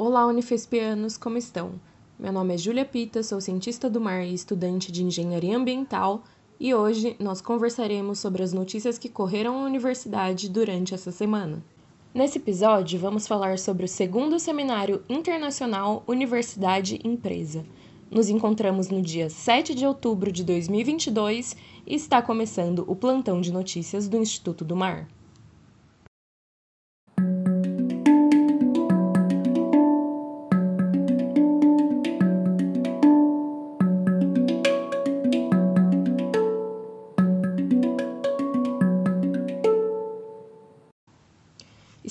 Olá, Unifespianos, como estão? Meu nome é Júlia Pita, sou cientista do mar e estudante de engenharia ambiental, e hoje nós conversaremos sobre as notícias que correram à universidade durante essa semana. Nesse episódio, vamos falar sobre o segundo seminário internacional Universidade Empresa. Nos encontramos no dia 7 de outubro de 2022 e está começando o plantão de notícias do Instituto do Mar.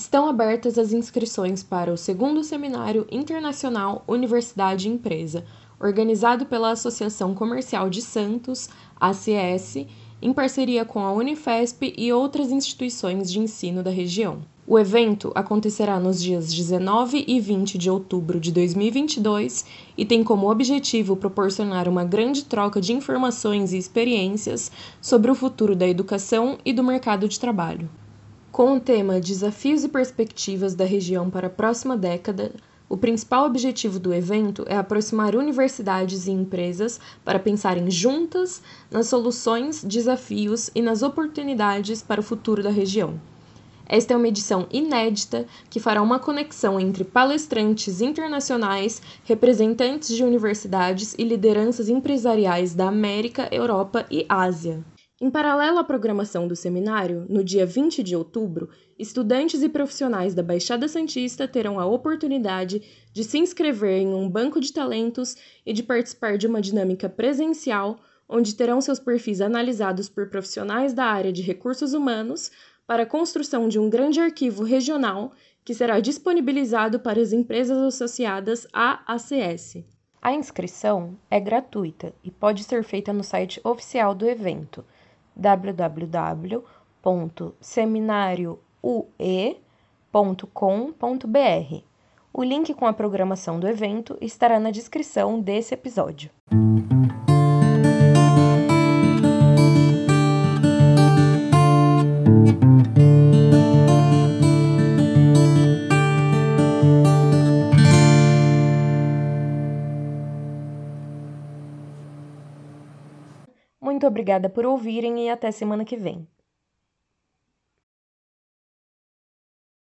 Estão abertas as inscrições para o segundo Seminário Internacional Universidade Empresa, organizado pela Associação Comercial de Santos, ACS, em parceria com a Unifesp e outras instituições de ensino da região. O evento acontecerá nos dias 19 e 20 de outubro de 2022 e tem como objetivo proporcionar uma grande troca de informações e experiências sobre o futuro da educação e do mercado de trabalho. Com o tema Desafios e Perspectivas da Região para a Próxima Década, o principal objetivo do evento é aproximar universidades e empresas para pensarem juntas nas soluções, desafios e nas oportunidades para o futuro da região. Esta é uma edição inédita que fará uma conexão entre palestrantes internacionais, representantes de universidades e lideranças empresariais da América, Europa e Ásia. Em paralelo à programação do seminário, no dia 20 de outubro, estudantes e profissionais da Baixada Santista terão a oportunidade de se inscrever em um banco de talentos e de participar de uma dinâmica presencial, onde terão seus perfis analisados por profissionais da área de recursos humanos para a construção de um grande arquivo regional que será disponibilizado para as empresas associadas à ACS. A inscrição é gratuita e pode ser feita no site oficial do evento www.seminarioue.com.br. O link com a programação do evento estará na descrição desse episódio. Muito obrigada por ouvirem e até semana que vem.